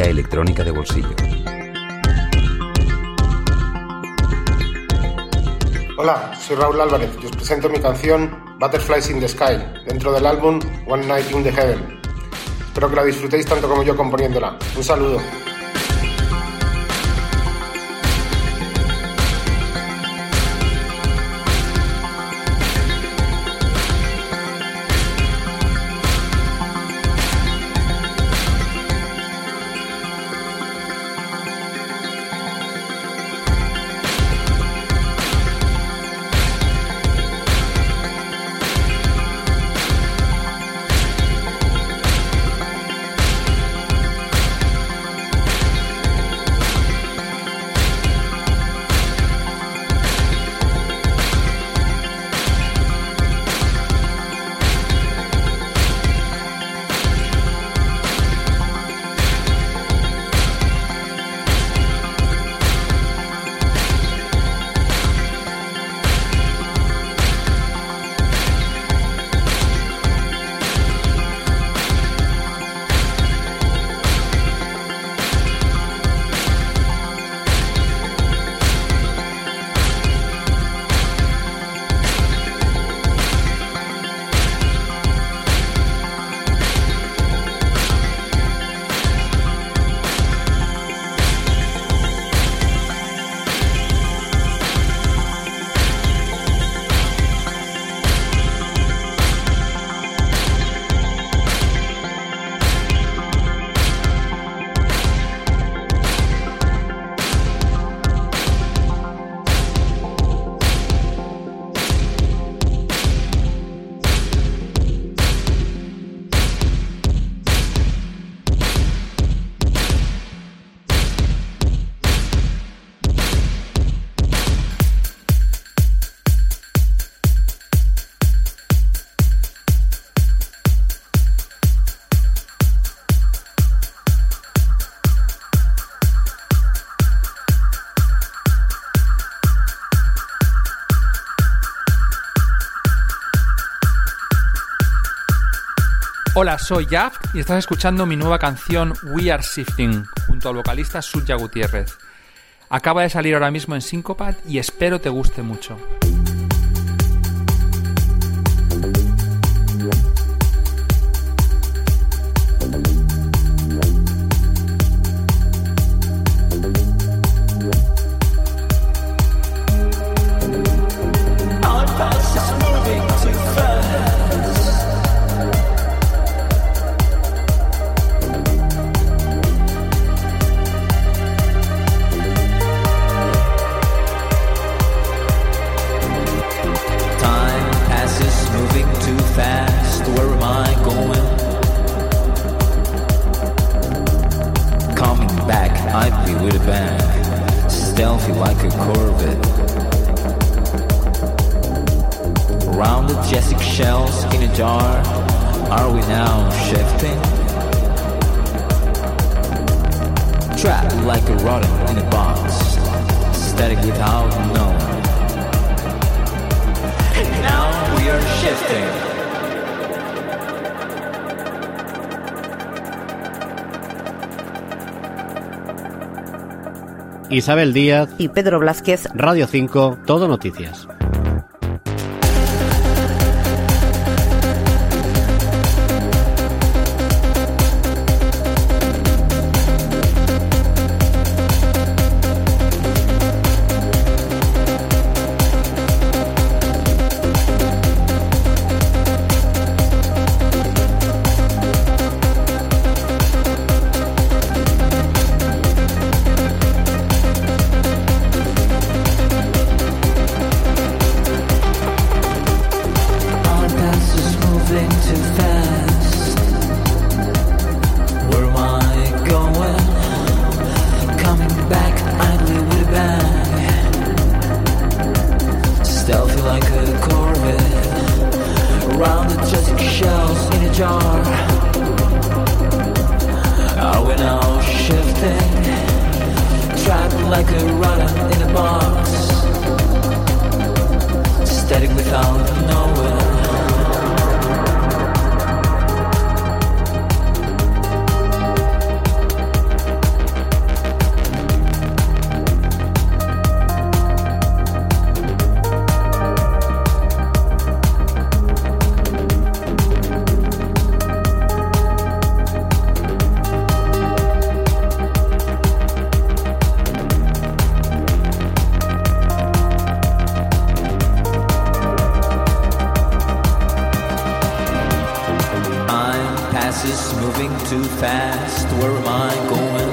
electrónica de bolsillo. Hola, soy Raúl Álvarez y os presento mi canción Butterflies in the Sky, dentro del álbum One Night in the Heaven. Espero que la disfrutéis tanto como yo componiéndola. Un saludo. Hola, soy Jaff y estás escuchando mi nueva canción We Are Shifting junto al vocalista Suya Gutiérrez. Acaba de salir ahora mismo en Syncopad y espero te guste mucho. with a bag, stealthy like a corvette. Rounded jessic shells in a jar, are we now shifting? Trapped like a rodent in a box, static without knowing. And now we are shifting. Isabel Díaz y Pedro Blázquez. Radio 5, Todo Noticias. shells in a jar. Are we now shifting? Trapped like a in a box. Static without knowing. Too fast. Where am I going?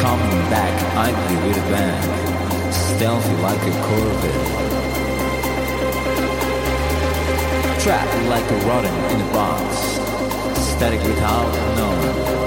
Coming back, ugly with a bang, stealthy like a Corvette. Trapped like a rodent in a box, static without knowing.